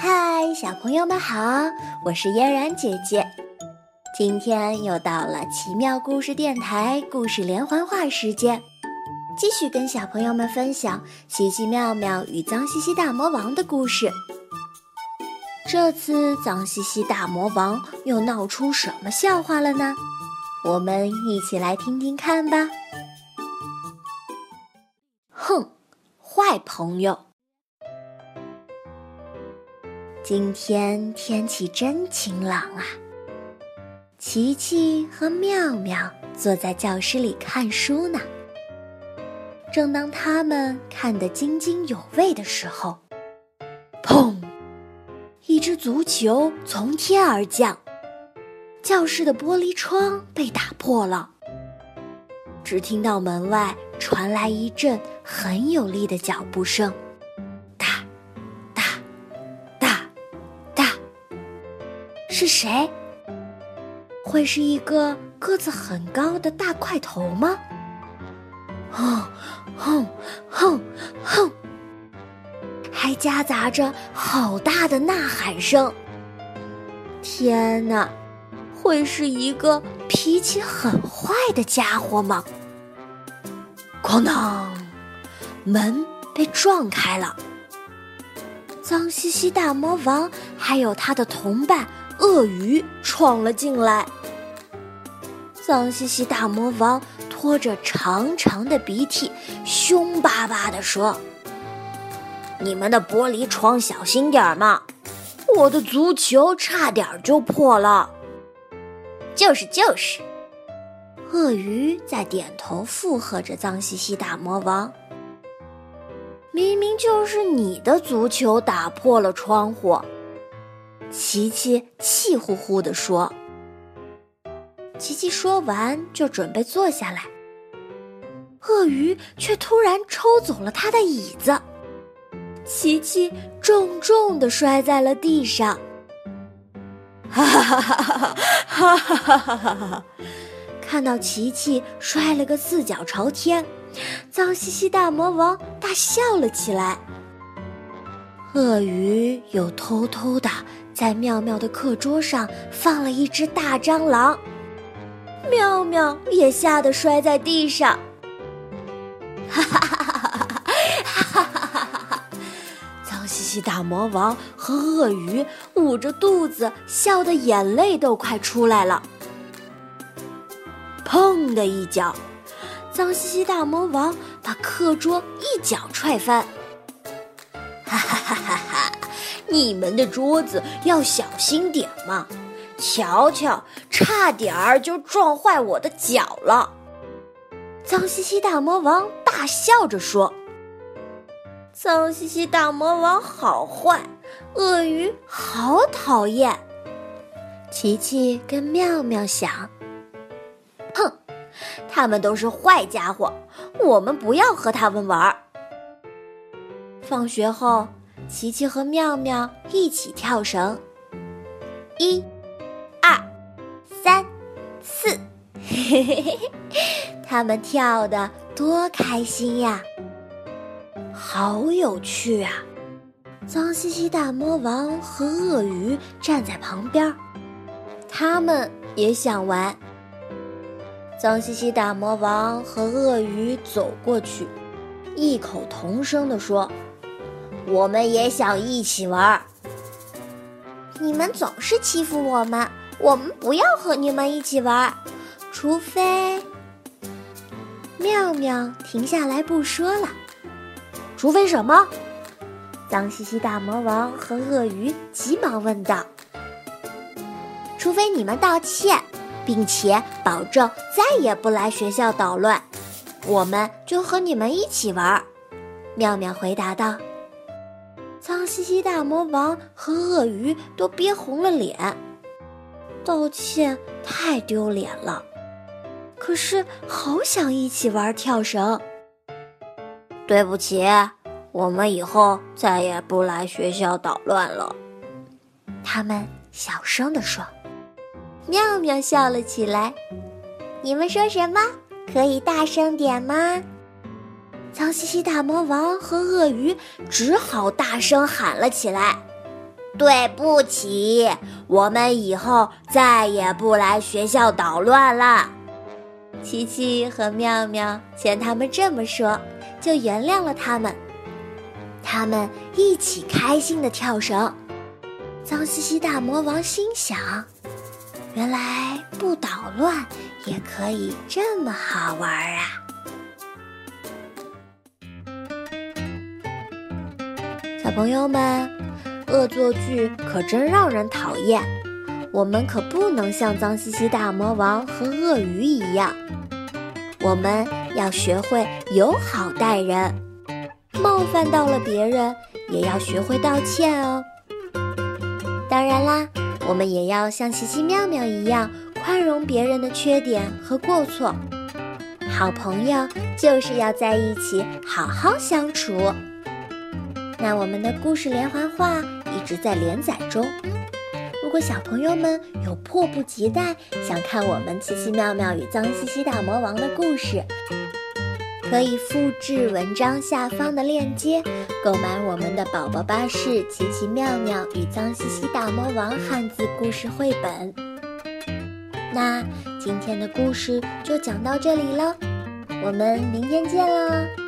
嗨，小朋友们好，我是嫣然姐姐。今天又到了奇妙故事电台故事连环画时间，继续跟小朋友们分享奇奇妙妙与脏兮兮大魔王的故事。这次脏兮兮大魔王又闹出什么笑话了呢？我们一起来听听看吧。哼，坏朋友。今天天气真晴朗啊！琪琪和妙妙坐在教室里看书呢。正当他们看得津津有味的时候，砰！一只足球从天而降，教室的玻璃窗被打破了。只听到门外传来一阵很有力的脚步声。是谁？会是一个个子很高的大块头吗？哼，哼，哼，哼，还夹杂着好大的呐喊声。天哪，会是一个脾气很坏的家伙吗？哐当，门被撞开了，脏兮兮大魔王还有他的同伴。鳄鱼闯了进来，脏兮兮大魔王拖着长长的鼻涕，凶巴巴地说：“你们的玻璃窗小心点儿嘛！我的足球差点就破了。”“就是就是。”鳄鱼在点头附和着脏兮兮大魔王。“明明就是你的足球打破了窗户。”琪琪气呼呼地说：“琪琪说完就准备坐下来，鳄鱼却突然抽走了他的椅子，琪琪重重地摔在了地上。哈哈哈哈哈！哈哈哈哈哈！哈！看到琪琪摔了个四脚朝天，脏兮兮大魔王大笑了起来。鳄鱼又偷偷的。”在妙妙的课桌上放了一只大蟑螂，妙妙也吓得摔在地上。哈哈哈哈哈哈！哈哈！脏兮兮大魔王和鳄鱼捂着肚子，笑得眼泪都快出来了。砰的一脚，脏兮兮大魔王把课桌一脚踹翻。哈哈哈哈！你们的桌子要小心点嘛！瞧瞧，差点儿就撞坏我的脚了。脏兮兮大魔王大笑着说：“脏兮兮大魔王好坏，鳄鱼好讨厌。”琪琪跟妙妙想：“哼，他们都是坏家伙，我们不要和他们玩。”放学后。琪琪和妙妙一起跳绳，一、二、三、四，嘿嘿嘿嘿，他们跳的多开心呀！好有趣啊！脏兮兮大魔王和鳄鱼站在旁边，他们也想玩。脏兮兮大魔王和鳄鱼走过去，异口同声地说。我们也想一起玩。你们总是欺负我们，我们不要和你们一起玩，除非……妙妙停下来不说了。除非什么？脏兮兮大魔王和鳄鱼急忙问道。除非你们道歉，并且保证再也不来学校捣乱，我们就和你们一起玩。妙妙回答道。脏兮兮大魔王和鳄鱼都憋红了脸，道歉太丢脸了，可是好想一起玩跳绳。对不起，我们以后再也不来学校捣乱了。他们小声地说。妙妙笑了起来。你们说什么？可以大声点吗？脏兮兮大魔王和鳄鱼只好大声喊了起来：“对不起，我们以后再也不来学校捣乱了。琪琪和妙妙见他们这么说，就原谅了他们。他们一起开心的跳绳。脏兮兮大魔王心想：原来不捣乱也可以这么好玩啊！朋友们，恶作剧可真让人讨厌。我们可不能像脏兮兮大魔王和鳄鱼一样，我们要学会友好待人，冒犯到了别人也要学会道歉哦。当然啦，我们也要像奇奇妙妙一样宽容别人的缺点和过错。好朋友就是要在一起好好相处。那我们的故事连环画一直在连载中。如果小朋友们有迫不及待想看我们奇奇妙妙与脏兮兮大魔王的故事，可以复制文章下方的链接，购买我们的《宝宝巴士奇奇妙妙与脏兮兮大魔王》汉字故事绘本。那今天的故事就讲到这里了，我们明天见喽。